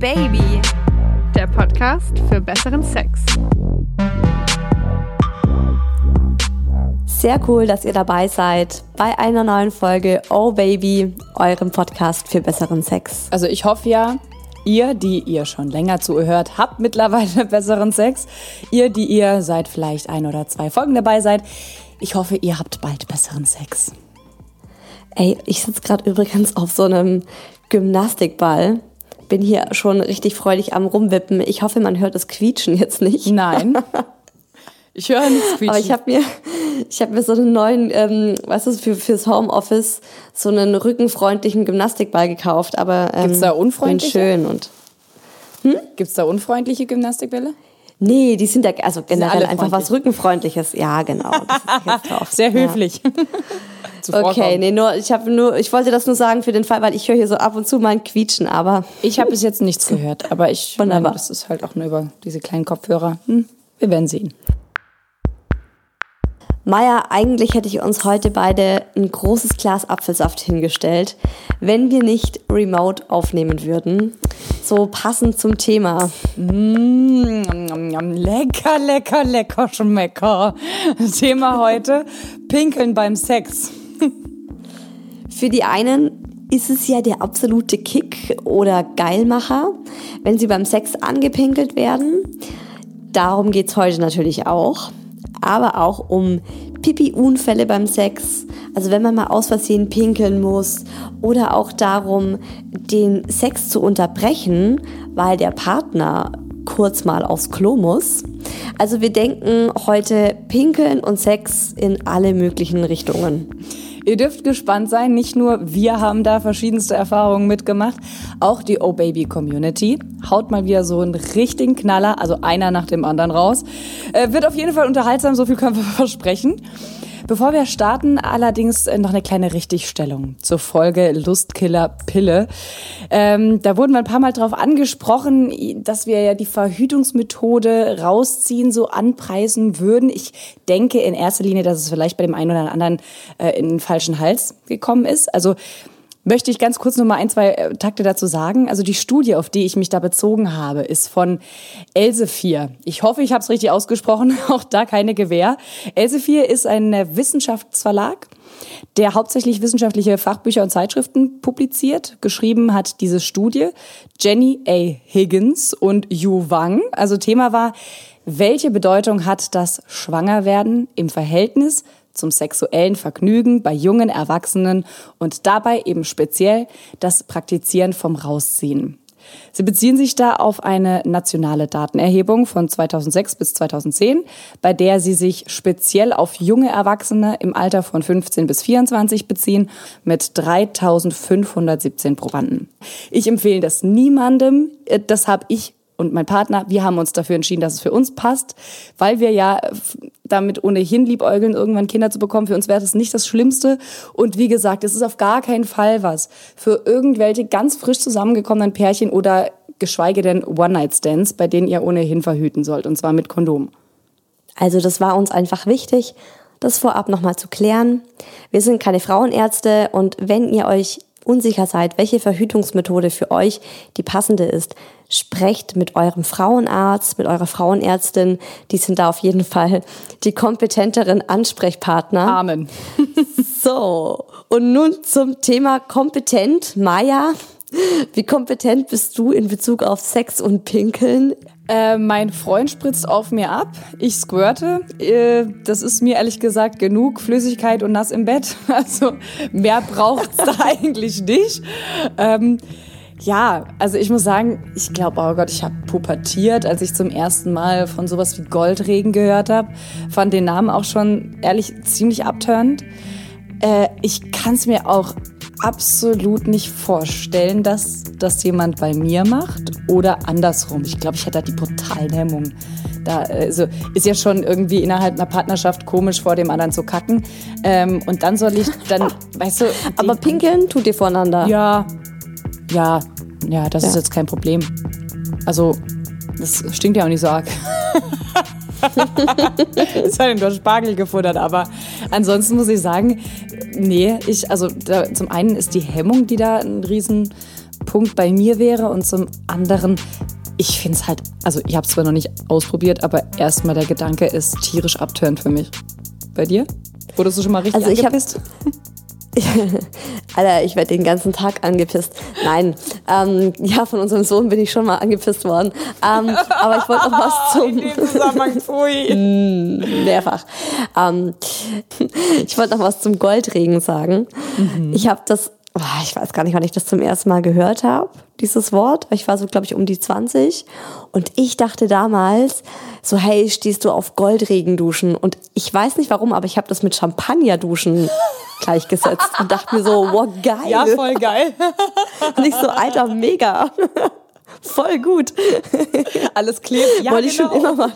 Baby, der Podcast für besseren Sex. Sehr cool, dass ihr dabei seid bei einer neuen Folge Oh Baby, eurem Podcast für besseren Sex. Also ich hoffe ja, ihr, die ihr schon länger zuhört, habt mittlerweile besseren Sex. Ihr, die ihr seit vielleicht ein oder zwei Folgen dabei seid, ich hoffe, ihr habt bald besseren Sex. Ey, ich sitze gerade übrigens auf so einem Gymnastikball. Bin hier schon richtig freudig am Rumwippen. Ich hoffe, man hört das Quietschen jetzt nicht. Nein. Ich höre nichts quietschen. Aber ich habe mir, ich habe mir so einen neuen, ähm, weißt du, für, fürs Homeoffice so einen rückenfreundlichen Gymnastikball gekauft. Aber ähm, Gibt's da unfreundliche? schön und hm? Gibt's da unfreundliche Gymnastikbälle? Nee, die sind ja also generell einfach was freundlich. Rückenfreundliches. Ja, genau. Ist. Sehr höflich. Ja. Okay, nee, nur ich habe nur ich wollte das nur sagen für den Fall, weil ich höre hier so ab und zu mal ein Quietschen, aber Ich habe bis jetzt nichts gehört, aber ich Wunderbar. meine, das ist halt auch nur über diese kleinen Kopfhörer. Hm, wir werden sehen. Maja, eigentlich hätte ich uns heute beide ein großes Glas Apfelsaft hingestellt, wenn wir nicht remote aufnehmen würden. So passend zum Thema. Mm, njam, lecker, lecker, lecker, schmecker. Thema heute: Pinkeln beim Sex. Für die einen ist es ja der absolute Kick oder Geilmacher, wenn sie beim Sex angepinkelt werden. Darum geht's heute natürlich auch. Aber auch um Pipi-Unfälle beim Sex, also wenn man mal aus Versehen pinkeln muss. Oder auch darum, den Sex zu unterbrechen, weil der Partner kurz mal aufs Klo muss. Also wir denken heute Pinkeln und Sex in alle möglichen Richtungen. Ihr dürft gespannt sein, nicht nur wir haben da verschiedenste Erfahrungen mitgemacht, auch die Oh Baby Community haut mal wieder so einen richtigen Knaller, also einer nach dem anderen raus. Äh, wird auf jeden Fall unterhaltsam, so viel können wir versprechen. Bevor wir starten, allerdings äh, noch eine kleine Richtigstellung zur Folge Lustkiller Pille. Ähm, da wurden wir ein paar Mal drauf angesprochen, dass wir ja die Verhütungsmethode rausziehen, so anpreisen würden. Ich denke in erster Linie, dass es vielleicht bei dem einen oder anderen äh, in den falschen Hals gekommen ist. Also möchte ich ganz kurz noch mal ein, zwei äh, Takte dazu sagen. Also die Studie, auf die ich mich da bezogen habe, ist von Elsevier. Ich hoffe, ich habe es richtig ausgesprochen, auch da keine Gewähr. Elsevier ist ein Wissenschaftsverlag, der hauptsächlich wissenschaftliche Fachbücher und Zeitschriften publiziert. Geschrieben hat diese Studie Jenny A. Higgins und Yu Wang. Also Thema war, welche Bedeutung hat das Schwangerwerden im Verhältnis zum sexuellen Vergnügen bei jungen Erwachsenen und dabei eben speziell das Praktizieren vom Rausziehen. Sie beziehen sich da auf eine nationale Datenerhebung von 2006 bis 2010, bei der sie sich speziell auf junge Erwachsene im Alter von 15 bis 24 beziehen, mit 3517 Probanden. Ich empfehle das niemandem. Das habe ich und mein Partner, wir haben uns dafür entschieden, dass es für uns passt, weil wir ja damit ohnehin liebäugeln, irgendwann Kinder zu bekommen. Für uns wäre das nicht das Schlimmste. Und wie gesagt, es ist auf gar keinen Fall was für irgendwelche ganz frisch zusammengekommenen Pärchen oder geschweige denn One-Night-Stands, bei denen ihr ohnehin verhüten sollt, und zwar mit Kondom. Also das war uns einfach wichtig, das vorab nochmal zu klären. Wir sind keine Frauenärzte und wenn ihr euch unsicher seid, welche Verhütungsmethode für euch die passende ist, sprecht mit eurem Frauenarzt, mit eurer Frauenärztin. Die sind da auf jeden Fall die kompetenteren Ansprechpartner. Amen. So, und nun zum Thema kompetent. Maja, wie kompetent bist du in Bezug auf Sex und Pinkeln? Äh, mein Freund spritzt auf mir ab, ich squirte. Äh, das ist mir ehrlich gesagt genug Flüssigkeit und nass im Bett. Also mehr braucht's da eigentlich nicht. Ähm, ja, also ich muss sagen, ich glaube, oh Gott, ich habe pubertiert, als ich zum ersten Mal von sowas wie Goldregen gehört habe. Fand den Namen auch schon ehrlich ziemlich abtörend. Äh, ich kann es mir auch absolut nicht vorstellen, dass das jemand bei mir macht oder andersrum. Ich glaube, ich hätte da die brutalen Hemmungen. Da, also, ist ja schon irgendwie innerhalb einer Partnerschaft komisch, vor dem anderen zu kacken. Ähm, und dann soll ich dann, weißt du. Aber pinkeln tut ihr voneinander. ja, ja, ja, das ist Ja. jetzt kein Problem. Also, das stinkt ja auch nicht so arg. es sei denn, du hast Spargel gefuttert, aber ansonsten muss ich sagen, nee, ich, also da, zum einen ist die Hemmung, die da ein riesen Punkt bei mir wäre und zum anderen, ich finde es halt, also ich habe es zwar noch nicht ausprobiert, aber erstmal der Gedanke ist tierisch abtörend für mich. Bei dir? Wurdest du schon mal richtig Also ich angepisst? Alter, ich werde den ganzen Tag angepisst. Nein, ähm, ja, von unserem Sohn bin ich schon mal angepisst worden. Ähm, aber ich wollte noch was zum Zusammenhang, pfui. mehrfach. Ähm, ich wollte noch was zum Goldregen sagen. Ich habe das, ich weiß gar nicht, wann ich das zum ersten Mal gehört habe, dieses Wort. Ich war so, glaube ich, um die 20. Und ich dachte damals, so, hey, stehst du auf Goldregenduschen? Und ich weiß nicht warum, aber ich habe das mit Champagnerduschen gleichgesetzt und dachte mir so, wow, geil. Ja, voll geil. Und ich so, alter, mega. Voll gut. Alles klebt. Ja, wollte ich schon genau. immer mal,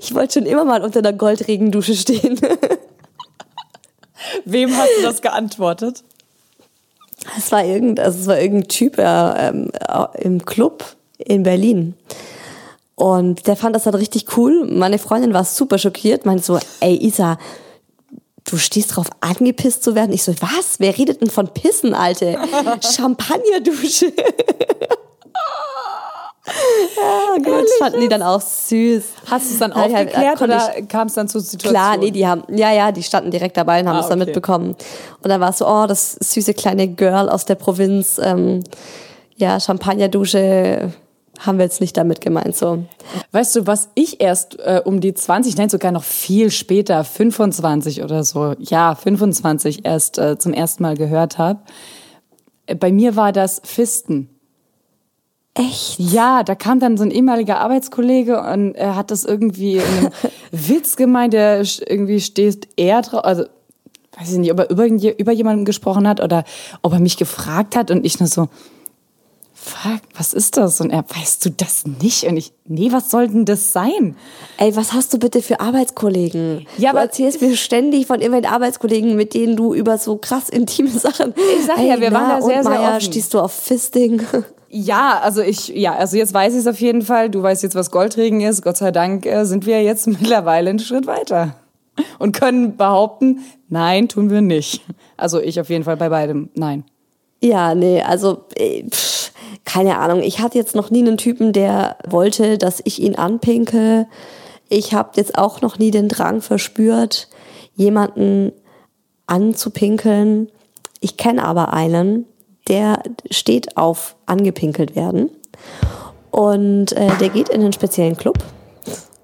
ich wollte schon immer mal unter einer Goldregendusche stehen. Wem hast du das geantwortet? Es war irgend, also es war irgendein Typ äh, ähm, äh, im Club in Berlin. Und der fand das dann richtig cool. Meine Freundin war super schockiert, meinte so, ey Isa, du stehst drauf, angepisst zu werden. Ich so, was? Wer redet denn von Pissen, Alte? Champagnerdusche. ja, gut, das fanden die dann auch süß. Hast du es dann ja, aufgeklärt konnte oder kam es dann zur Situation? Klar, nee, die haben, ja, ja, die standen direkt dabei und haben Ah, es dann okay. mitbekommen. Und dann war es so, oh, das süße kleine Girl aus der Provinz, ähm, ja, Champagnerdusche haben wir jetzt nicht damit gemeint, so. Weißt du, was ich erst äh, um die 20, nein, sogar noch viel später, 25 oder so, ja, 25 erst äh, zum ersten Mal gehört habe? Bei mir war das Fisten. Echt? Ja, da kam dann so ein ehemaliger Arbeitskollege und er hat das irgendwie in einem Witz gemeint, der irgendwie steht er drauf, also weiß ich nicht, ob er über, über jemanden gesprochen hat oder ob er mich gefragt hat und ich nur so, fuck, was ist das? Und er, weißt du das nicht? Und ich, nee, was soll denn das sein? Ey, was hast du bitte für Arbeitskollegen? Ja, du aber- erzählst mir ständig von irgendwelchen Arbeitskollegen, mit denen du über so krass intime Sachen. Ich sag ja, wir waren da und sehr, sehr Maya, offen. stehst du auf Fisting? Ja, also ich, ja, also jetzt weiß ich es auf jeden Fall. Du weißt jetzt, was Goldregen ist. Gott sei Dank äh, sind wir jetzt mittlerweile einen Schritt weiter. Und können behaupten, nein, tun wir nicht. Also ich auf jeden Fall bei beidem, nein. Ja, nee, also äh, pff, keine Ahnung. Ich hatte jetzt noch nie einen Typen, der wollte, dass ich ihn anpinke. Ich habe jetzt auch noch nie den Drang verspürt, jemanden anzupinkeln. Ich kenne aber einen, der steht auf angepinkelt werden. Und äh, der geht in einen speziellen Club,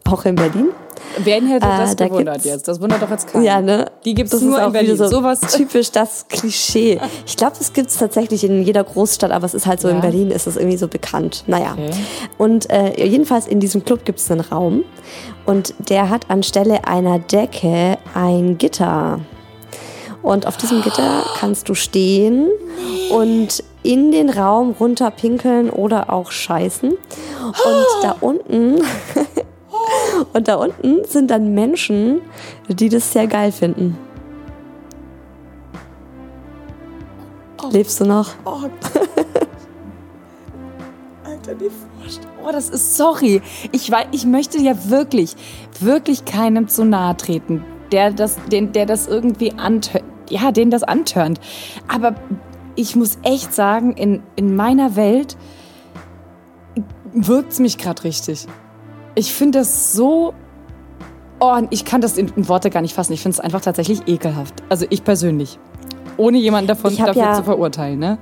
auch in Berlin. Wen hätte das Äh, da gewundert jetzt? Das wundert doch jetzt keinen. Ja, ne? Die gibt's Das nur in Berlin. So Sowas. typisch das Klischee. Ich glaube, das gibt's tatsächlich in jeder Großstadt, aber es ist halt so, Ja. in Berlin ist es irgendwie so bekannt. Naja. Okay. Und äh, jedenfalls in diesem Club gibt's einen Raum und der hat anstelle einer Decke ein Gitter. Und auf diesem Gitter kannst du stehen und in den Raum runterpinkeln oder auch scheißen. Und da unten und da unten sind dann Menschen, die das sehr geil finden. Lebst du noch? Oh, Alter, die Vorstellung. Oh, das ist sorry. Ich weiß, ich möchte ja wirklich, wirklich keinem zu nahe treten, der das, den, der das irgendwie antört, ja, den das antörnt. Aber ich muss echt sagen, in, in meiner Welt wirkt's mich gerade richtig. Ich finde das so. Oh, ich kann das in, in Worte gar nicht fassen. Ich finde es einfach tatsächlich ekelhaft. Also ich persönlich. Ohne jemanden davon dafür ja- zu verurteilen, ne?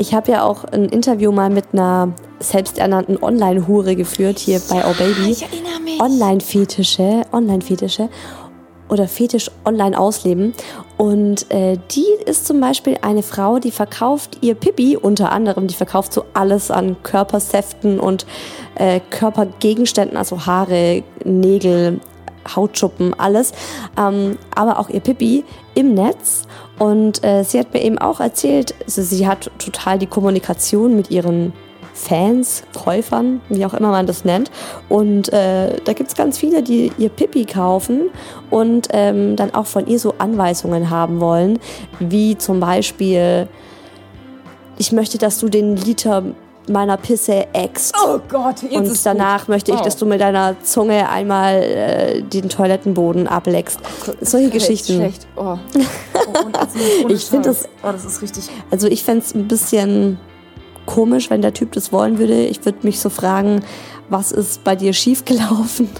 Ich habe ja auch ein Interview mal mit einer selbsternannten Online-Hure geführt hier bei Oh Baby. ich erinnere mich. Online-Fetische, Online-Fetische oder Fetisch online ausleben. Und äh, die ist zum Beispiel eine Frau, die verkauft ihr Pipi unter anderem, die verkauft so alles an Körpersäften und äh, Körpergegenständen, also Haare, Nägel, Hautschuppen, alles, ähm, aber auch ihr Pipi im Netz. Und äh, sie hat mir eben auch erzählt, also sie hat total die Kommunikation mit ihren Fans, Käufern, wie auch immer man das nennt. Und äh, da gibt's ganz viele, die ihr Pipi kaufen und ähm, dann auch von ihr so Anweisungen haben wollen, wie zum Beispiel, ich möchte, dass du den Liter meiner Pisse eckst. Oh Gott, jetzt Und ist danach gut. möchte ich, Oh. dass du mit deiner Zunge einmal äh, den Toilettenboden ableckst. Solche Jetzt Geschichten. Schlecht. Oh. ich finde das, oh, das ist richtig. also ich fände es ein bisschen komisch, wenn der Typ das wollen würde. Ich würde mich so fragen, was ist bei dir schiefgelaufen?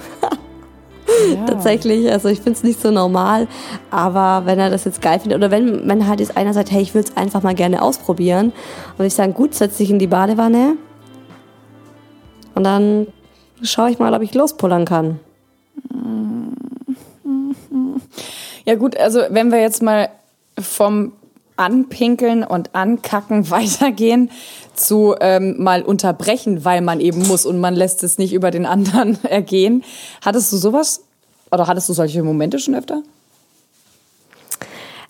Ja. Tatsächlich, also ich finde es nicht so normal, aber wenn er das jetzt geil findet oder wenn, wenn halt jetzt einer sagt, hey, ich will es einfach mal gerne ausprobieren und ich sage, gut, setz dich in die Badewanne und dann schaue ich mal, ob ich lospullern kann. Ja gut, also wenn wir jetzt mal vom Anpinkeln und Ankacken weitergehen zu ähm, mal unterbrechen, weil man eben muss und man lässt es nicht über den anderen ergehen. Hattest du sowas oder hattest du solche Momente schon öfter?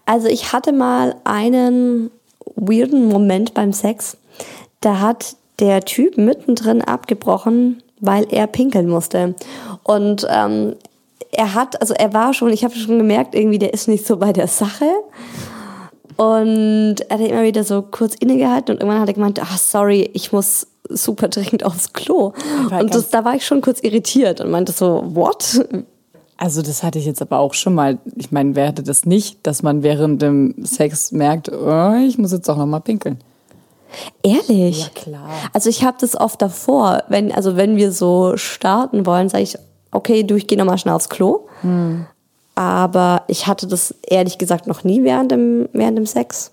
Also ich hatte mal einen weirden Moment beim Sex. Da hat der Typ mittendrin abgebrochen, weil er pinkeln musste. Und ähm, er hat, also er war schon, ich habe schon gemerkt, irgendwie, der ist nicht so bei der Sache. Und er hat immer wieder so kurz innegehalten und irgendwann hat er gemeint, ah, sorry, ich muss super dringend aufs Klo. Und das, da war ich schon kurz irritiert und meinte so, what? Also das hatte ich jetzt aber auch schon mal. Ich meine, wer hätte das nicht, dass man während dem Sex merkt, oh, ich muss jetzt auch noch mal pinkeln. Ehrlich? Ja, klar. Also ich habe das oft davor, wenn, also wenn wir so starten wollen, sage ich, okay, du, ich gehe nochmal schnell aufs Klo. Aber ich hatte das ehrlich gesagt noch nie während dem, während dem Sex.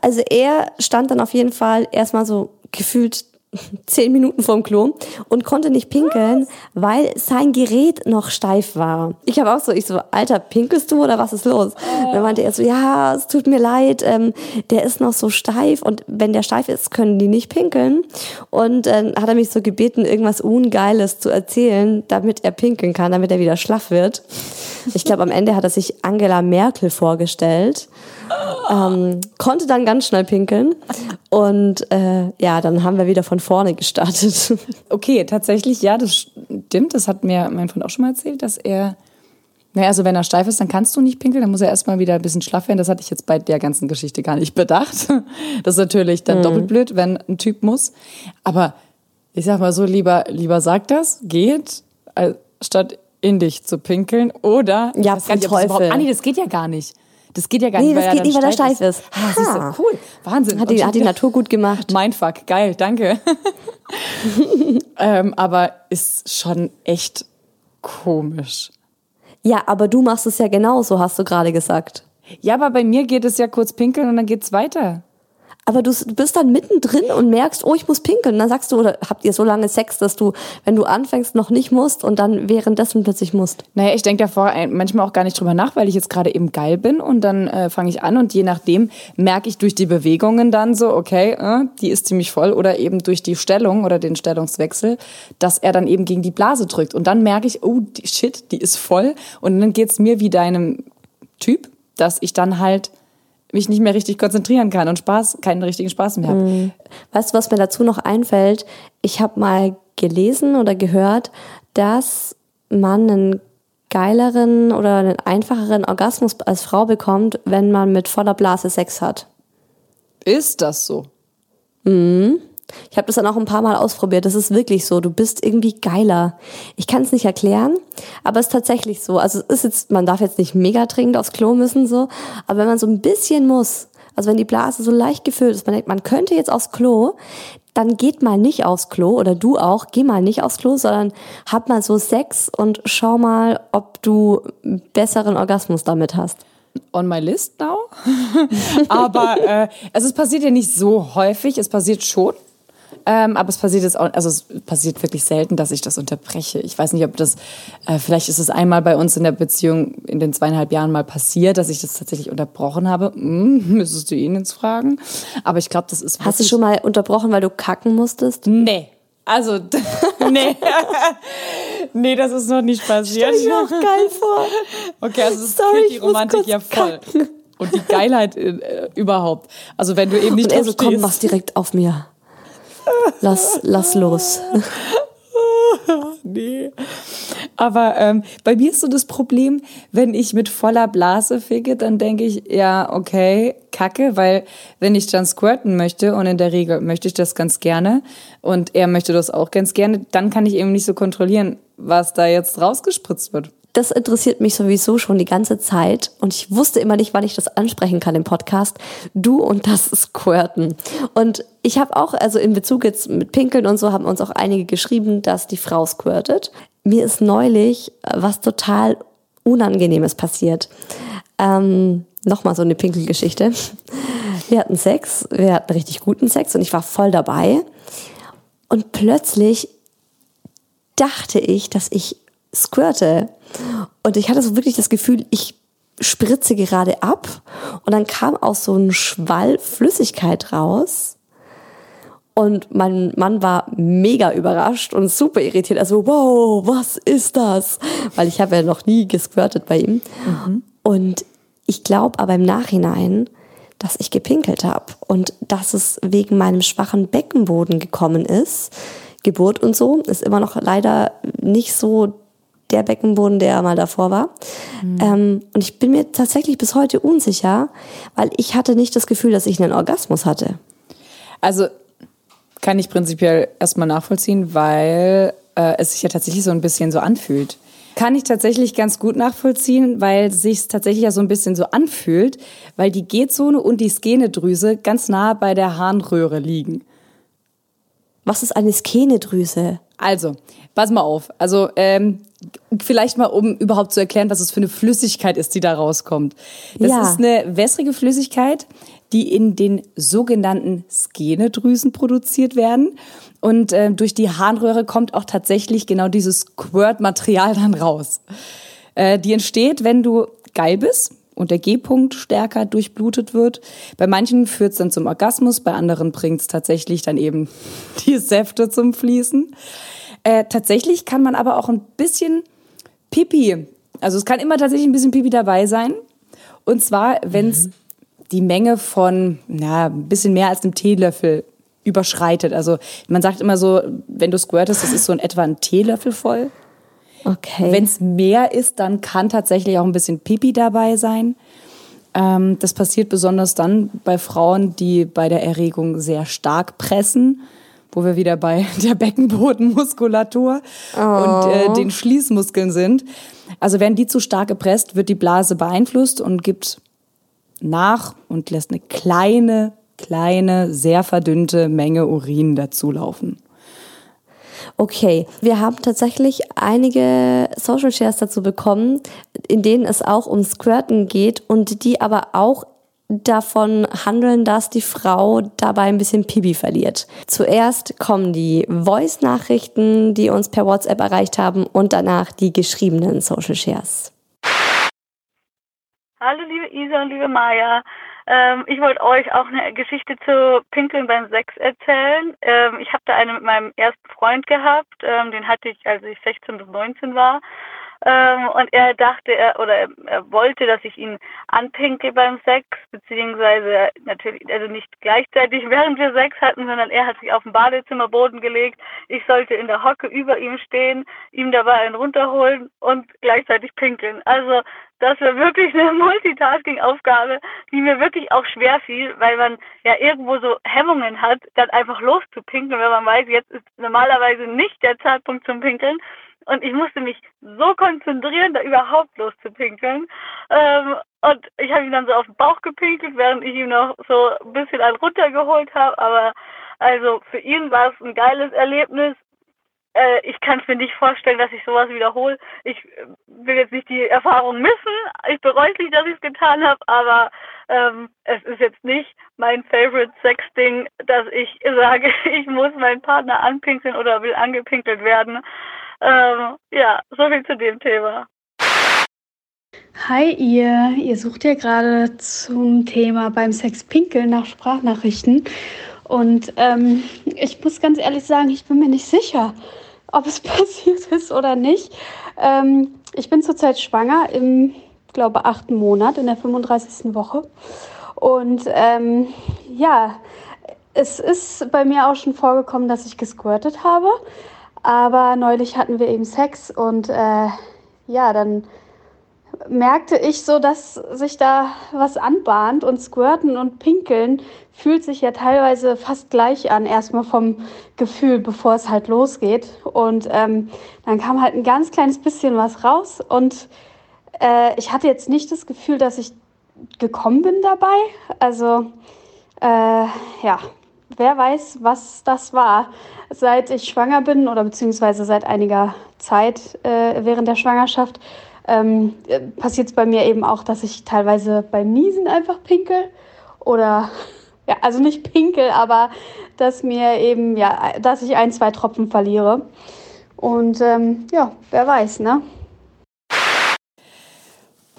Also er stand dann auf jeden Fall erstmal so gefühlt zehn Minuten vorm Klo und konnte nicht pinkeln, weil sein Gerät noch steif war. Ich habe auch so, ich so, Alter, pinkelst du oder was ist los? Und dann meinte er so, ja, es tut mir leid, ähm, der ist noch so steif und wenn der steif ist, können die nicht pinkeln. Und dann hat er mich so gebeten, irgendwas Ungeiles zu erzählen, damit er pinkeln kann, damit er wieder schlaff wird. Ich glaube, am Ende hat er sich Angela Merkel vorgestellt ähm, konnte dann ganz schnell pinkeln und äh, ja, dann haben wir wieder von vorne gestartet. Okay, tatsächlich, ja, das stimmt. Das hat mir mein Freund auch schon mal erzählt, dass er, naja, also wenn er steif ist, dann kannst du nicht pinkeln, dann muss er erstmal wieder ein bisschen schlaff werden. Das hatte ich jetzt bei der ganzen Geschichte gar nicht bedacht. Das ist natürlich dann doppelt blöd, wenn ein Typ muss. Aber ich sag mal so, lieber, lieber sag das, geht, als statt in dich zu pinkeln oder Ja, das Teufel. überhaupt- Ah, nee, das geht ja gar nicht. Das geht ja gar Nee, nicht. das weil geht nicht, weil er steif ist. Ah, siehst du, cool. Wahnsinn. Hat die, hat die Natur gut gemacht. Mindfuck, geil, danke. ähm, aber ist schon echt komisch. Ja, aber du machst es ja genauso, hast du gerade gesagt. Ja, aber bei mir geht es ja kurz pinkeln und dann geht's weiter. Aber du, bist dann mittendrin und merkst, oh, ich muss pinkeln. Dann sagst du, oder habt ihr so lange Sex, dass du, wenn du anfängst, noch nicht musst und dann währenddessen plötzlich musst. Naja, ich denke davor manchmal auch gar nicht drüber nach, weil ich jetzt gerade eben geil bin und dann äh, fange ich an und je nachdem merke ich durch die Bewegungen dann so, okay, äh, die ist ziemlich voll oder eben durch die Stellung oder den Stellungswechsel, dass er dann eben gegen die Blase drückt und dann merke ich, oh, die, shit, die ist voll und dann geht's mir wie deinem Typ, dass ich dann halt mich nicht mehr richtig konzentrieren kann und Spaß, keinen richtigen Spaß mehr habe. Weißt du, was mir dazu noch einfällt? Ich habe mal gelesen oder gehört, dass man einen geileren oder einen einfacheren Orgasmus als Frau bekommt, wenn man mit voller Blase Sex hat. Ist das so? Ich habe das dann auch ein paar Mal ausprobiert. Das ist wirklich so. Du bist irgendwie geiler. Ich kann es nicht erklären, aber es ist tatsächlich so. Also es ist jetzt, man darf jetzt nicht mega dringend aufs Klo müssen so, aber wenn man so ein bisschen muss, also wenn die Blase so leicht gefüllt ist, man denkt, man könnte jetzt aufs Klo, dann geht mal nicht aufs Klo oder du auch, geh mal nicht aufs Klo, sondern hab mal so Sex und schau mal, ob du besseren Orgasmus damit hast. on my list now. aber äh, also es passiert ja nicht so häufig, es passiert schon. Ähm, aber es passiert jetzt auch, also es passiert wirklich selten, dass ich das unterbreche. Ich weiß nicht, ob das, äh, vielleicht ist es einmal bei uns in der Beziehung in den zweieinhalb Jahren mal passiert, dass ich das tatsächlich unterbrochen habe. Hm, müsstest du ihn jetzt fragen. Aber ich glaube, das ist Hast du schon mal unterbrochen, weil du kacken musstest? Nee. Also, nee. nee, das ist noch nicht passiert. geil vor. Okay, also es Sorry, die ich Romantik ja voll. Und die Geilheit äh, überhaupt. Also wenn du eben nicht Und er so, komm, mach's direkt auf mir. Lass, lass los. Nee. Aber ähm, bei mir ist so das Problem, wenn ich mit voller Blase ficke, dann denke ich, ja, okay, kacke, weil wenn ich dann squirten möchte, und in der Regel möchte ich das ganz gerne, und er möchte das auch ganz gerne, dann kann ich eben nicht so kontrollieren, was da jetzt rausgespritzt wird. Das interessiert mich sowieso schon die ganze Zeit und ich wusste immer nicht, wann ich das ansprechen kann im Podcast. Du und das Squirten. Und ich habe auch, also in Bezug jetzt mit Pinkeln und so, haben uns auch einige geschrieben, dass die Frau squirtet. Mir ist neulich was total Unangenehmes passiert. Ähm, Nochmal so eine Pinkelgeschichte. Wir hatten Sex, wir hatten richtig guten Sex und ich war voll dabei. Und plötzlich dachte ich, dass ich squirte. Und ich hatte so wirklich das Gefühl, ich spritze gerade ab. Und dann kam aus so ein Schwall Flüssigkeit raus. Und mein Mann war mega überrascht und super irritiert. Also, wow, was ist das? Weil ich habe ja noch nie gesquirtet bei ihm. Mhm. Und ich glaube aber im Nachhinein, dass ich gepinkelt habe und dass es wegen meinem schwachen Beckenboden gekommen ist. Geburt und so ist immer noch leider nicht so der Beckenboden, der mal davor war. Mhm. Ähm, und ich bin mir tatsächlich bis heute unsicher, weil ich hatte nicht das Gefühl, dass ich einen Orgasmus hatte. Also kann ich prinzipiell erstmal nachvollziehen, weil äh, es sich ja tatsächlich so ein bisschen so anfühlt. Kann ich tatsächlich ganz gut nachvollziehen, weil es sich tatsächlich ja so ein bisschen so anfühlt, weil die G-Zone und die Skenedrüse ganz nah bei der Harnröhre liegen. Was ist eine Skenedrüse? Also, pass mal auf. Also, ähm, vielleicht mal, um überhaupt zu erklären, was es für eine Flüssigkeit ist, die da rauskommt. Das ja. ist eine wässrige Flüssigkeit, die in den sogenannten Skenedrüsen produziert werden. Und äh, durch die Harnröhre kommt auch tatsächlich genau dieses Squirt-Material dann raus. Äh, die entsteht, wenn du geil bist und der G-Punkt stärker durchblutet wird. Bei manchen führt es dann zum Orgasmus, bei anderen bringt es tatsächlich dann eben die Säfte zum Fließen. Äh, tatsächlich kann man aber auch ein bisschen Pipi, also es kann immer tatsächlich ein bisschen Pipi dabei sein. Und zwar, wenn es mhm. die Menge von, na, ein bisschen mehr als einem Teelöffel überschreitet. Also man sagt immer so, wenn du squirtest, das ist so in etwa ein Teelöffel voll. Okay. Wenn es mehr ist, dann kann tatsächlich auch ein bisschen Pipi dabei sein. Ähm, das passiert besonders dann bei Frauen, die bei der Erregung sehr stark pressen, wo wir wieder bei der Beckenbodenmuskulatur oh. und äh, den Schließmuskeln sind. Also werden die zu stark gepresst, wird die Blase beeinflusst und gibt nach und lässt eine kleine, kleine, sehr verdünnte Menge Urin dazulaufen. Okay, wir haben tatsächlich einige Social Shares dazu bekommen, in denen es auch um Squirten geht und die aber auch davon handeln, dass die Frau dabei ein bisschen Pibi verliert. Zuerst kommen die Voice-Nachrichten, die uns per WhatsApp erreicht haben und danach die geschriebenen Social Shares. Hallo liebe Isa und liebe Maya. Ähm, ich wollte euch auch eine Geschichte zu Pinkeln beim Sex erzählen. Ähm, ich habe da eine mit meinem ersten Freund gehabt. Ähm, den hatte ich, als ich 16 bis 19 war. Ähm, und er dachte, er oder er wollte, dass ich ihn anpinke beim Sex, beziehungsweise natürlich, also nicht gleichzeitig während wir Sex hatten, sondern er hat sich auf den Badezimmerboden gelegt. Ich sollte in der Hocke über ihm stehen, ihm dabei einen runterholen und gleichzeitig pinkeln. Also das war wirklich eine Multitasking-Aufgabe, die mir wirklich auch schwer fiel, weil man ja irgendwo so Hemmungen hat, dann einfach loszupinkeln, wenn man weiß, jetzt ist normalerweise nicht der Zeitpunkt zum Pinkeln. Und ich musste mich so konzentrieren, da überhaupt loszupinkeln. Ähm, und ich habe ihm dann so auf den Bauch gepinkelt, während ich ihm noch so ein bisschen einen runtergeholt habe. Aber also für ihn war es ein geiles Erlebnis. Äh, ich kann es mir nicht vorstellen, dass ich sowas wiederhole. Ich äh, will jetzt nicht die Erfahrung missen. Ich bereue es nicht, dass ich es getan habe, aber ähm, es ist jetzt nicht mein Favorite Sex-Ding, dass ich sage, ich muss meinen Partner anpinkeln oder will angepinkelt werden. Ähm, ja, so viel zu dem Thema. Hi ihr, ihr sucht ja gerade zum Thema beim Sex pinkeln nach Sprachnachrichten. Und ähm, ich muss ganz ehrlich sagen, ich bin mir nicht sicher, ob es passiert ist oder nicht. Ähm, ich bin zurzeit schwanger im, glaube achten Monat, in der 35. Woche. Und ähm, ja, es ist bei mir auch schon vorgekommen, dass ich gesquirtet habe. Aber neulich hatten wir eben Sex und äh, ja, dann merkte ich so, dass sich da was anbahnt und Squirten und Pinkeln fühlt sich ja teilweise fast gleich an, erstmal vom Gefühl, bevor es halt losgeht. Und ähm, dann kam halt ein ganz kleines bisschen was raus und äh, ich hatte jetzt nicht das Gefühl, dass ich gekommen bin dabei. Also äh, ja, wer weiß, was das war. Seit ich schwanger bin oder beziehungsweise seit einiger Zeit äh, während der Schwangerschaft ähm, passiert es bei mir eben auch, dass ich teilweise beim Niesen einfach pinkel oder ja, also nicht pinkel, aber dass mir eben, ja, dass ich ein, zwei Tropfen verliere. Und ähm, ja, wer weiß, ne?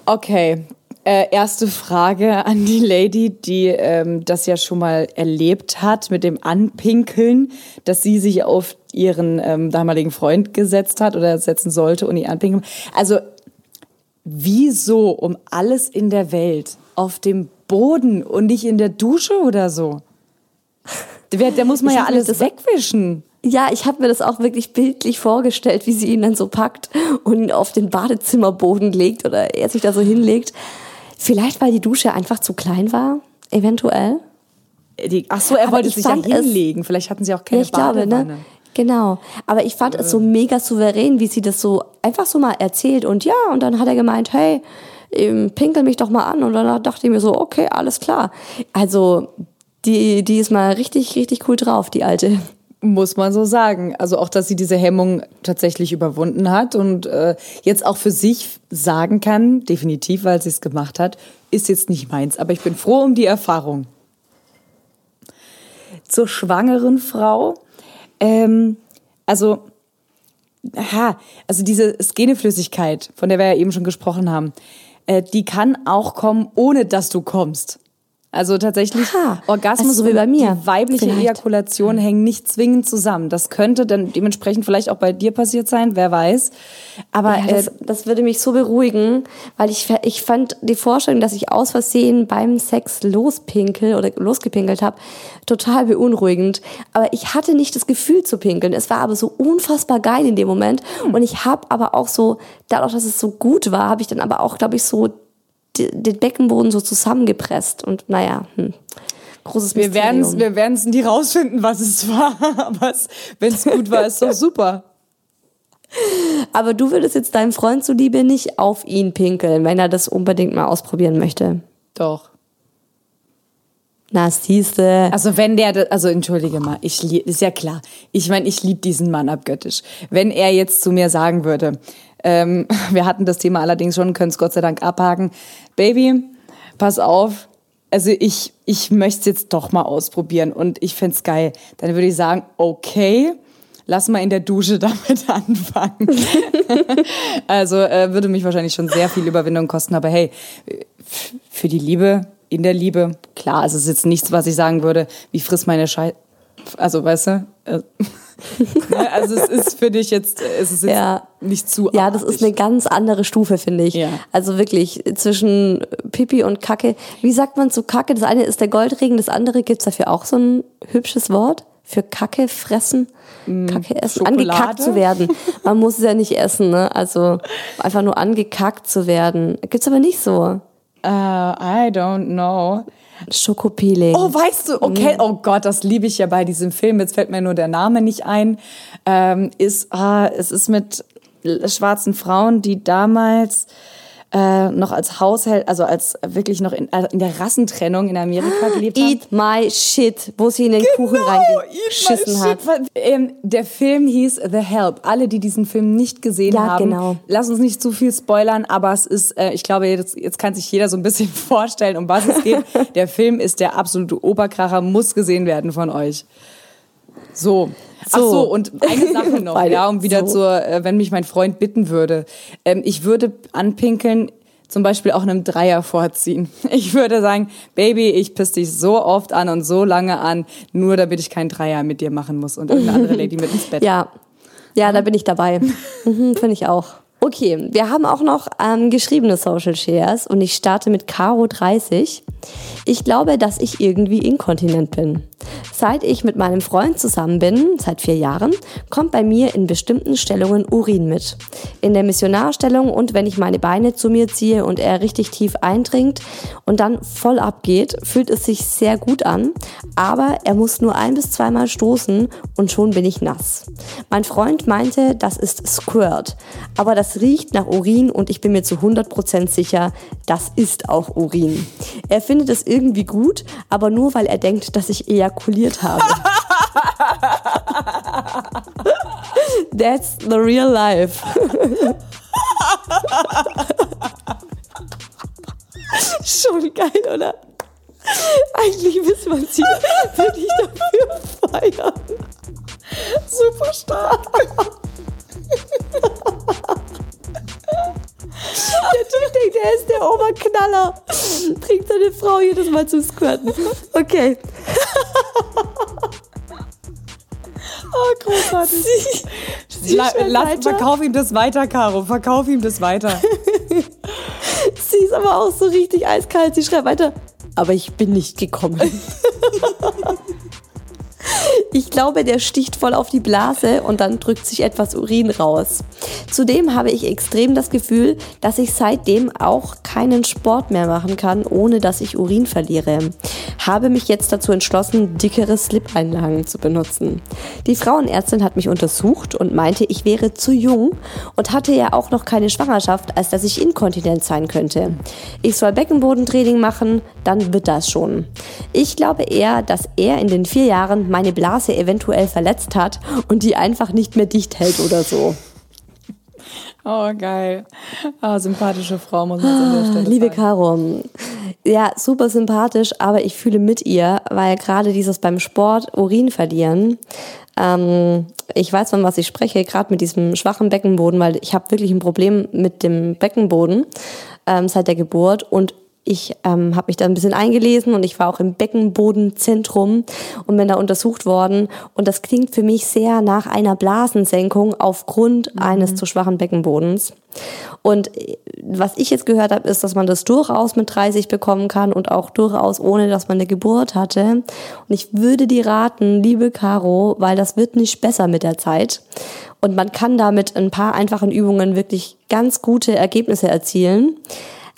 Okay, äh, erste Frage an die Lady, die ähm, das ja schon mal erlebt hat mit dem Anpinkeln, dass sie sich auf ihren ähm, damaligen Freund gesetzt hat oder setzen sollte und ihn anpinkeln. Also wieso um alles in der Welt auf dem Boden und nicht in der Dusche oder so? Da muss man Ich ja alles wegwischen. Ja, ich habe mir das auch wirklich bildlich vorgestellt, wie sie ihn dann so packt und auf den Badezimmerboden legt oder er sich da so hinlegt. Vielleicht, weil die Dusche einfach zu klein war, eventuell. Die, ach so, er Aber wollte ich sich ja fand es- hinlegen. Vielleicht hatten sie auch keine Ja, ich glaube, Badewanne. ne? Genau. Aber ich fand es so mega souverän, wie sie das so einfach so mal erzählt. Und ja, und dann hat er gemeint, hey, ähm, pinkel mich doch mal an. Und dann dachte ich mir so, okay, alles klar. Also, die, die ist mal richtig, richtig cool drauf, die alte. Muss man so sagen. Also auch, dass sie diese Hemmung tatsächlich überwunden hat und äh, jetzt auch für sich sagen kann, definitiv, weil sie es gemacht hat, ist jetzt nicht meins. Aber ich bin froh um die Erfahrung. Zur schwangeren Frau. Ähm, also, aha, also diese Skeneflüssigkeit, von der wir ja eben schon gesprochen haben, äh, die kann auch kommen, ohne dass du kommst. Also tatsächlich, Aha, Orgasmus also so wie bei mir, die weibliche vielleicht. Ejakulation hängen nicht zwingend zusammen. Das könnte dann dementsprechend vielleicht auch bei dir passiert sein, wer weiß. Aber Ja, äh, das, das würde mich so beruhigen, weil ich, ich fand die Vorstellung, dass ich aus Versehen beim Sex lospinkel oder losgepinkelt habe, total beunruhigend. Aber ich hatte nicht das Gefühl zu pinkeln. Es war aber so unfassbar geil in dem Moment. Hm. Und ich habe aber auch so, dadurch, dass es so gut war, habe ich dann aber auch, glaube ich, so den Beckenboden so zusammengepresst. Und naja, hm, großes wir werden Mysterium. wir werden's nie rausfinden, was es war. Aber wenn es gut war, ist doch super. Aber du würdest jetzt deinem Freund zuliebe nicht auf ihn pinkeln, wenn er das unbedingt mal ausprobieren möchte. Doch. Na, siehste. Also wenn der, das- also entschuldige mal, ich lieb, ist ja klar. Ich meine, ich lieb diesen Mann abgöttisch. Wenn er jetzt zu mir sagen würde, ähm, wir hatten das Thema allerdings schon, können es Gott sei Dank abhaken, Baby, pass auf, also ich, ich möchte es jetzt doch mal ausprobieren und ich find's geil. Dann würde ich sagen, okay, lass mal in der Dusche damit anfangen. also äh, würde mich wahrscheinlich schon sehr viel Überwindung kosten, aber hey, für die Liebe, in der Liebe, klar, es ist jetzt nichts, was ich sagen würde, wie friss meine Scheiße. Also, weißt du? äh, ne, also es ist für dich jetzt, es ist jetzt Ja. nicht zu Ja, das ist eine ganz andere Stufe, finde ich. Ja. Also wirklich zwischen Pipi und Kacke. Wie sagt man zu Kacke? Das eine ist der Goldregen, das andere gibt's dafür auch so ein hübsches Wort für Kacke fressen, Kacke essen, Schokolade? angekackt zu werden. Man muss es ja nicht essen, ne? Also einfach nur angekackt zu werden. Gibt's aber nicht so. Äh, I don't know. Schokopeeling. Oh, weißt du, okay, oh Gott, das liebe ich ja bei diesem Film. Jetzt fällt mir nur der Name nicht ein. Ähm, ist, ah, es ist mit schwarzen Frauen, die damals äh, noch als Haushalt, also als wirklich noch in, äh, in der Rassentrennung in Amerika gelebt haben. Eat my shit, wo sie in den Kuchen reingeschissen hat. Ähm, der Film hieß The Help. Alle, die diesen Film nicht gesehen Ja, haben, genau. lass uns nicht zu viel spoilern, aber es ist, äh, ich glaube, jetzt, jetzt kann sich jeder so ein bisschen vorstellen, um was es geht. der Film ist der absolute Oberkracher, muss gesehen werden von euch. So. Ach So. so, und eine Sache noch, ja, um wieder So. zur, äh, wenn mich mein Freund bitten würde. Ähm, ich würde anpinkeln, zum Beispiel auch einem Dreier vorziehen. Ich würde sagen, Baby, ich piss dich so oft an und so lange an, nur damit ich keinen Dreier mit dir machen muss und irgendeine andere Lady mit ins Bett. Ja, ja, da bin ich dabei. Mhm, Finde ich auch. Okay, wir haben auch noch ähm, geschriebene Social Shares und ich starte mit Caro 30. Ich glaube, dass ich irgendwie inkontinent bin. Seit ich mit meinem Freund zusammen bin, seit vier Jahren, kommt bei mir in bestimmten Stellungen Urin mit. In der Missionarstellung und wenn ich meine Beine zu mir ziehe und er richtig tief eindringt und dann voll abgeht, fühlt es sich sehr gut an, aber er muss nur ein bis zweimal stoßen und schon bin ich nass. Mein Freund meinte, das ist Squirt, aber das riecht nach Urin und ich bin mir zu 100% sicher, das ist auch Urin. Er findet es irgendwie gut, aber nur weil er denkt, dass ich ejakuliert habe. That's the real life. Schon geil, oder? Eigentlich müsste man sie wirklich dafür feiern. Super stark. Der Typ denkt, er ist der Oberknaller. Trinkt seine Frau jedes Mal zum Squirten. Okay. Oh, großartig. Sie La schreibt lass, verkauf ihm das weiter, Caro. Verkauf ihm das weiter. Sie ist aber auch so richtig eiskalt. Sie schreibt weiter. Aber ich bin nicht gekommen. Ich glaube, der sticht voll auf die Blase und dann drückt sich etwas Urin raus. Zudem habe ich extrem das Gefühl, dass ich seitdem auch keinen Sport mehr machen kann, ohne dass ich Urin verliere. Habe mich jetzt dazu entschlossen, dickere Slip-Einlagen zu benutzen. Die Frauenärztin hat mich untersucht und meinte, ich wäre zu jung und hatte ja auch noch keine Schwangerschaft, als dass ich inkontinent sein könnte. Ich soll Beckenbodentraining machen, dann wird das schon. Ich glaube eher, dass er in den vier Jahren meine Blase eventuell verletzt hat und die einfach nicht mehr dicht hält oder so. Oh, geil. Ah, sympathische Frau, muss man an der Stelle Liebe sagen. Caro, ja, super sympathisch, aber ich fühle mit ihr, weil gerade dieses beim Sport Urin verlieren, ähm, ich weiß, von was ich spreche, gerade mit diesem schwachen Beckenboden, weil ich habe wirklich ein Problem mit dem Beckenboden ähm, seit der Geburt und ich ähm, habe mich da ein bisschen eingelesen und ich war auch im Beckenbodenzentrum und bin da untersucht worden. Und das klingt für mich sehr nach einer Blasensenkung aufgrund eines zu schwachen Beckenbodens. Und äh, was ich jetzt gehört habe, ist, dass man das durchaus mit 30 bekommen kann und auch durchaus ohne, dass man eine Geburt hatte. Und ich würde dir raten, liebe Caro, weil das wird nicht besser mit der Zeit. Und man kann da mit ein paar einfachen Übungen wirklich ganz gute Ergebnisse erzielen.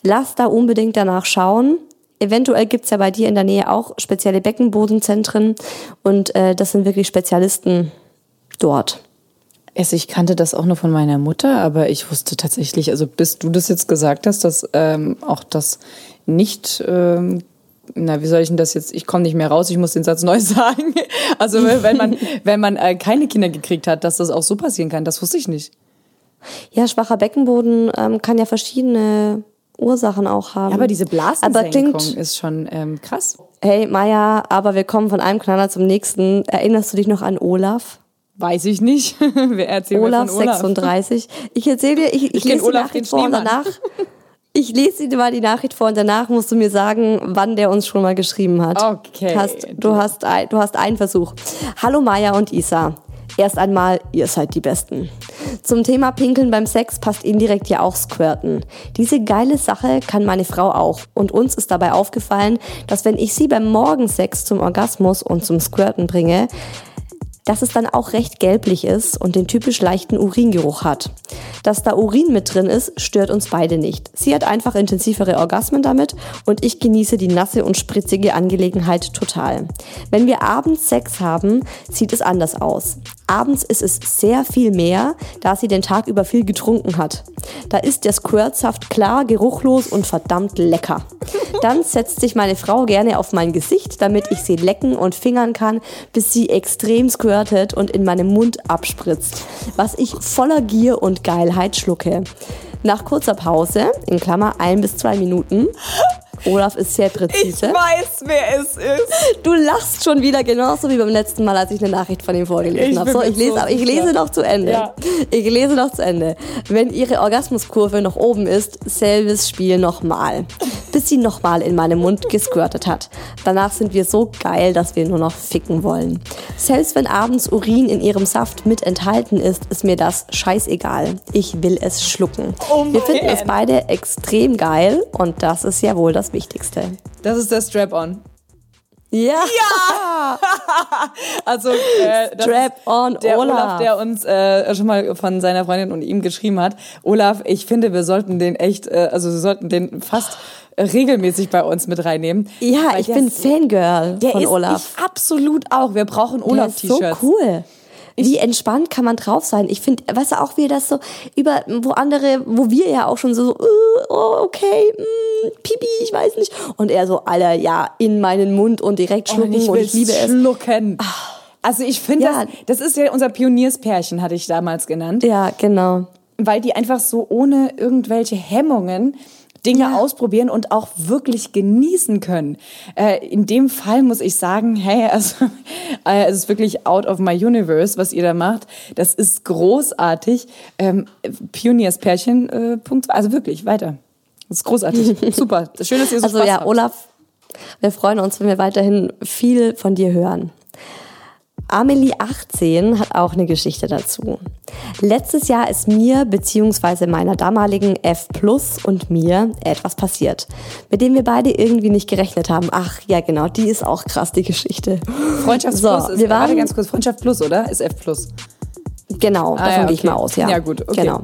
Lass da unbedingt danach schauen. Eventuell gibt's ja bei dir in der Nähe auch spezielle Beckenbodenzentren und äh, das sind wirklich Spezialisten dort. Also ich kannte das auch nur von meiner Mutter, aber ich wusste tatsächlich, also bis du das jetzt gesagt hast, dass ähm, auch das nicht, ähm, na wie soll ich denn das jetzt, ich komme nicht mehr raus, ich muss den Satz neu sagen. Also wenn man, wenn man äh, keine Kinder gekriegt hat, dass das auch so passieren kann, das wusste ich nicht. Ja, schwacher Beckenboden ähm, kann ja verschiedene Ursachen auch haben. Aber diese Aber Blasensenkung klingt, ist schon ähm, krass. hey Maya, aber wir kommen von einem Knaller zum nächsten. Erinnerst du dich noch an Olaf? Weiß ich nicht. Wer erzählt Olaf, von Olaf? 36. Ich erzähle dir, ich, ich, kenn lese die Olaf, Nachricht vor und danach. Ich lese dir mal die Nachricht vor und danach musst du mir sagen, wann der uns schon mal geschrieben hat. Okay. Hast, du, hast ein, du hast einen Versuch. Hallo Maya und Isa. Erst einmal, ihr seid die Besten. Zum Thema Pinkeln beim Sex passt indirekt ja auch Squirten. Diese geile Sache kann meine Frau auch. Und uns ist dabei aufgefallen, dass wenn ich sie beim Morgensex zum Orgasmus und zum Squirten bringe, dass es dann auch recht gelblich ist und den typisch leichten Uringeruch hat. Dass da Urin mit drin ist, stört uns beide nicht. Sie hat einfach intensivere Orgasmen damit und ich genieße die nasse und spritzige Angelegenheit total. Wenn wir abends Sex haben, sieht es anders aus. Abends ist es sehr viel mehr, da sie den Tag über viel getrunken hat. Da ist der Squirtsaft klar, geruchlos und verdammt lecker. Dann setzt sich meine Frau gerne auf mein Gesicht, damit ich sie lecken und fingern kann, bis sie extrem squirtet und in meinem Mund abspritzt, was ich voller Gier und Geilheit schlucke. Nach kurzer Pause, in Klammer ein bis zwei Minuten, Olaf ist sehr präzise. weiß, wer es ist. Du lachst schon wieder genauso wie beim letzten Mal, als ich eine Nachricht von ihm vorgelesen Ich habe. So, ich lese, so aber ich lese noch zu Ende. Ja. Ich lese noch zu Ende. Wenn ihre Orgasmuskurve noch oben ist, selbes Spiel nochmal. Bis sie nochmal in meinem Mund gesquirtet hat. Danach sind wir so geil, dass wir nur noch ficken wollen. Selbst wenn abends Urin in ihrem Saft mit enthalten ist, ist mir das scheißegal. Ich will es schlucken. Oh wir finden es beide extrem geil und das ist ja wohl das Wichtigste. Das ist der Strap-on. Ja. Also äh, Strap on, der Olaf. Olaf, der uns äh, schon mal von seiner Freundin und ihm geschrieben hat. Olaf, ich finde, wir sollten den echt, äh, also wir sollten den fast regelmäßig bei uns mit reinnehmen. Ja, ich bin Fangirl Der von ist Olaf. Ich absolut auch. Wir brauchen ist so Olaf-T-Shirts. cool. Wie entspannt kann man drauf sein? Ich finde, weißt du, auch wie das so über, wo andere, wo wir ja auch schon so, so oh, okay, mm, Pipi, ich weiß nicht. Und er so, Alter, ja, in meinen Mund und direkt Oh, schlucken und ich, und will ich liebe es. schlucken. Also ich finde, Ja. das, das ist ja unser Pionierspärchen, hatte ich damals genannt. Ja, genau. weil die einfach so ohne irgendwelche Hemmungen Dinge ausprobieren und auch wirklich genießen können. Äh, in dem Fall muss ich sagen, hey, also äh, es ist wirklich out of my universe, was ihr da macht. Das ist großartig. Ähm, Pionierspärchen, äh, Punkt. Also wirklich, weiter. Das ist großartig. Super. Schön, dass ihr so Also Spaß ja, habt. Olaf, wir freuen uns, wenn wir weiterhin viel von dir hören. Amelie 18 hat auch eine Geschichte dazu. Letztes Jahr ist mir bzw. meiner damaligen F Plus und mir etwas passiert, mit dem wir beide irgendwie nicht gerechnet haben. Ach ja, genau, die ist auch krass, die Geschichte. Freundschaft So, Plus ist, wir waren- ganz kurz, Freundschaft Plus, oder? Ist F Plus. Genau, davon Ah, ja, gehe ich okay. mal aus, ja. Ja, gut, okay. Genau.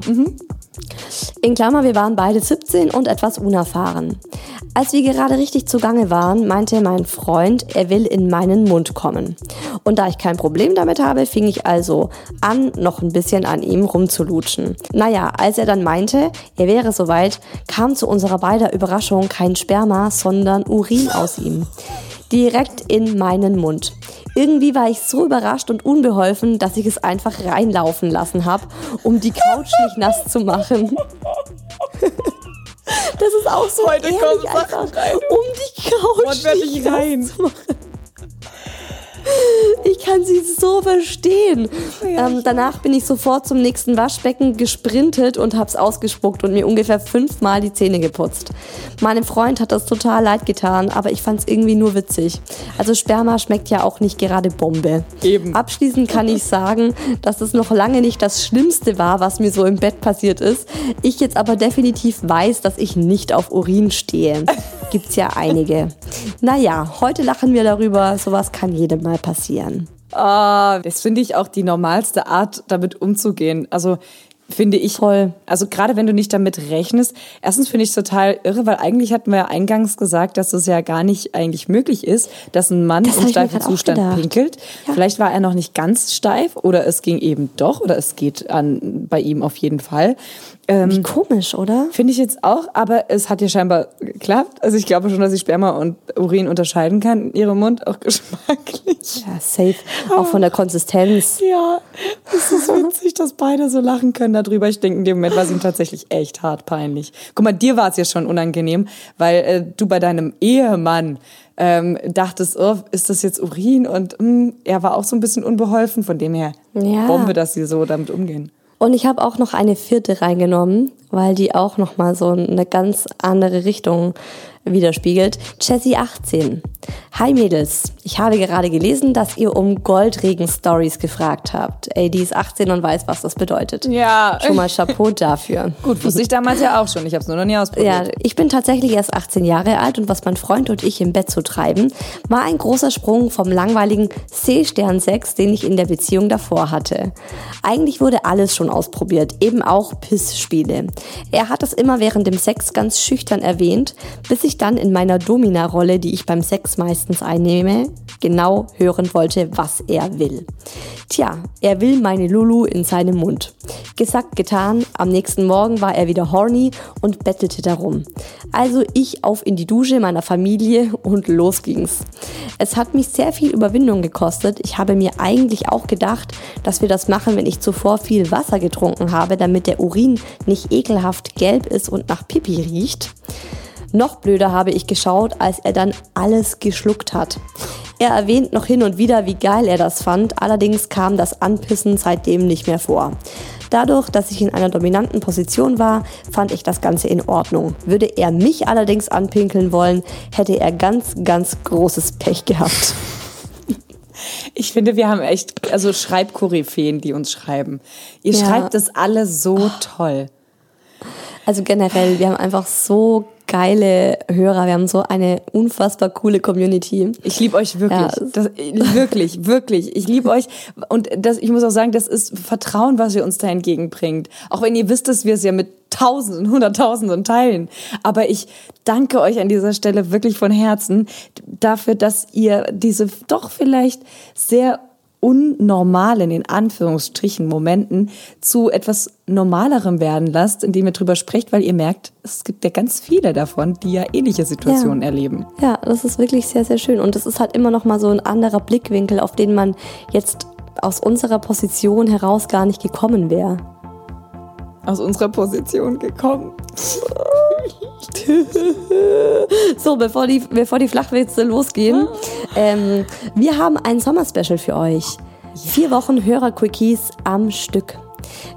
In Klammer, wir waren beide 17 und etwas unerfahren. Als wir gerade richtig zugange waren, meinte mein Freund, er will in meinen Mund kommen. Und da ich kein Problem damit habe, fing ich also an, noch ein bisschen an ihm rumzulutschen. Naja, als er dann meinte, er wäre soweit, kam zu unserer beider Überraschung kein Sperma, sondern Urin aus ihm. Direkt in meinen Mund. Irgendwie war ich so überrascht und unbeholfen, dass ich es einfach reinlaufen lassen habe, um die Couch nicht nass zu machen. Das ist auch so Heute ehrlich einfach, rein. um die Couch nicht nass rein. zu machen. Ich kann sie so verstehen. ähm, danach bin ich sofort zum nächsten Waschbecken gesprintet und hab's ausgespuckt und mir ungefähr fünfmal die Zähne geputzt. Meinem Freund hat das total leid getan, aber ich fand's irgendwie nur witzig. Also Sperma schmeckt ja auch nicht gerade Bombe. Eben. Abschließend kann ich sagen, dass es noch lange nicht das Schlimmste war, was mir so im Bett passiert ist. Ich jetzt aber definitiv weiß, dass ich nicht auf Urin stehe. Gibt's ja einige. Naja, heute lachen wir darüber. Sowas kann jedem mal passieren. Ah, das finde ich auch die normalste Art, damit umzugehen. Also finde ich. Voll. Also gerade wenn du nicht damit rechnest. Erstens finde ich es total irre, weil eigentlich hatten wir ja eingangs gesagt, dass es ja gar nicht eigentlich möglich ist, dass ein Mann Das im steifen Zustand pinkelt. Ja. Vielleicht war er noch nicht ganz steif oder es ging eben doch oder es geht an, bei ihm auf jeden Fall. Ähm, Wie komisch, oder? Finde ich jetzt auch, aber es hat ja scheinbar geklappt. Also ich glaube schon, dass ich Sperma und Urin unterscheiden kann in ihrem Mund, auch geschmacklich. Ja, safe. Auch von der Konsistenz. Ja, es ist witzig, dass beide so lachen können darüber. Ich denke, in dem Moment war es ihm tatsächlich echt hart peinlich. Guck mal, dir war es ja schon unangenehm, weil äh, du bei deinem Ehemann ähm, dachtest, oh, ist das jetzt Urin? Und mh, er war auch so ein bisschen unbeholfen, von dem her Ja. Bombe, dass sie so damit umgehen. Und ich habe auch noch eine vierte reingenommen, weil die auch noch mal so eine ganz andere Richtung widerspiegelt. Jessie 18. Hi Mädels, ich habe gerade gelesen, dass ihr um Goldregen-Stories gefragt habt. Ey, die ist 18 und weiß, was das bedeutet. Ja. Schon mal Chapeau dafür. Gut, wusste ich damals ja auch schon. Ich habe es nur noch nie Ja, ausprobiert. ich bin tatsächlich erst 18 Jahre alt und was mein Freund und ich im Bett so treiben, war ein großer Sprung vom langweiligen C-Stern-Sex, den ich in der Beziehung davor hatte. Eigentlich wurde alles schon ausprobiert, eben auch Pissspiele. Er hat es immer während dem Sex ganz schüchtern erwähnt, bis ich dann in meiner Domina-Rolle, die ich beim Sex meistens einnehme, genau hören wollte, was er will. Tja, er will meine Lulu in seinem Mund. Gesagt, getan, am nächsten Morgen war er wieder horny und bettelte darum. Also ich auf in die Dusche meiner Familie und los ging's. Es hat mich sehr viel Überwindung gekostet. Ich habe mir eigentlich auch gedacht, dass wir das machen, wenn ich zuvor viel Wasser getrunken habe, damit der Urin nicht ekelhaft gelb ist und nach Pipi riecht. Noch blöder habe ich geschaut, als er dann alles geschluckt hat. Er erwähnt noch hin und wieder, wie geil er das fand, allerdings kam das Anpissen seitdem nicht mehr vor. Dadurch, dass ich in einer dominanten Position war, fand ich das Ganze in Ordnung. Würde er mich allerdings anpinkeln wollen, hätte er ganz, ganz großes Pech gehabt. Ich finde, wir haben echt, also Schreibkoryphäen, die uns schreiben. Ihr Ja. schreibt das alle so toll. Also generell, wir haben einfach so geile Hörer. Wir haben so eine unfassbar coole Community. Ich liebe euch wirklich. Ja. Das, wirklich, wirklich. Ich liebe euch. Und das, ich muss auch sagen, das ist Vertrauen, was ihr uns da entgegenbringt. Auch wenn ihr wisst, dass wir es ja mit Tausenden, Hunderttausenden teilen. Aber ich danke euch an dieser Stelle wirklich von Herzen dafür, dass ihr diese doch vielleicht sehr unnormalen, in Anführungsstrichen, Momenten zu etwas Normalerem werden lasst, indem ihr drüber sprecht, weil ihr merkt, es gibt ja ganz viele davon, die ja ähnliche Situationen Ja. erleben. Ja, das ist wirklich sehr, sehr schön. Und es ist halt immer noch mal so ein anderer Blickwinkel, auf den man jetzt aus unserer Position heraus gar nicht gekommen wäre. Aus unserer Position gekommen. So, bevor die, bevor die Flachwitze losgehen, ähm, wir haben ein Sommerspecial für euch. Vier Wochen Hörer-Quickies am Stück.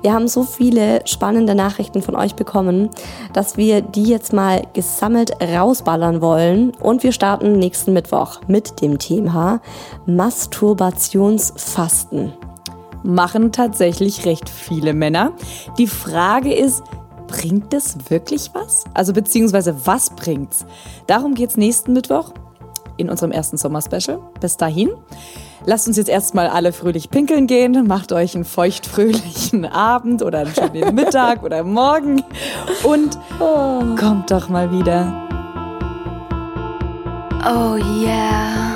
Wir haben so viele spannende Nachrichten von euch bekommen, dass wir die jetzt mal gesammelt rausballern wollen. Und wir starten nächsten Mittwoch mit dem Thema Masturbationsfasten. machen tatsächlich recht viele Männer. Die Frage ist, bringt das wirklich was? Also beziehungsweise was bringt's? Darum geht's nächsten Mittwoch in unserem ersten Sommerspecial. Bis dahin. Lasst uns jetzt erstmal alle fröhlich pinkeln gehen. Macht euch einen feuchtfröhlichen Abend oder einen schönen Mittag oder Morgen. Und kommt doch mal wieder. Oh yeah.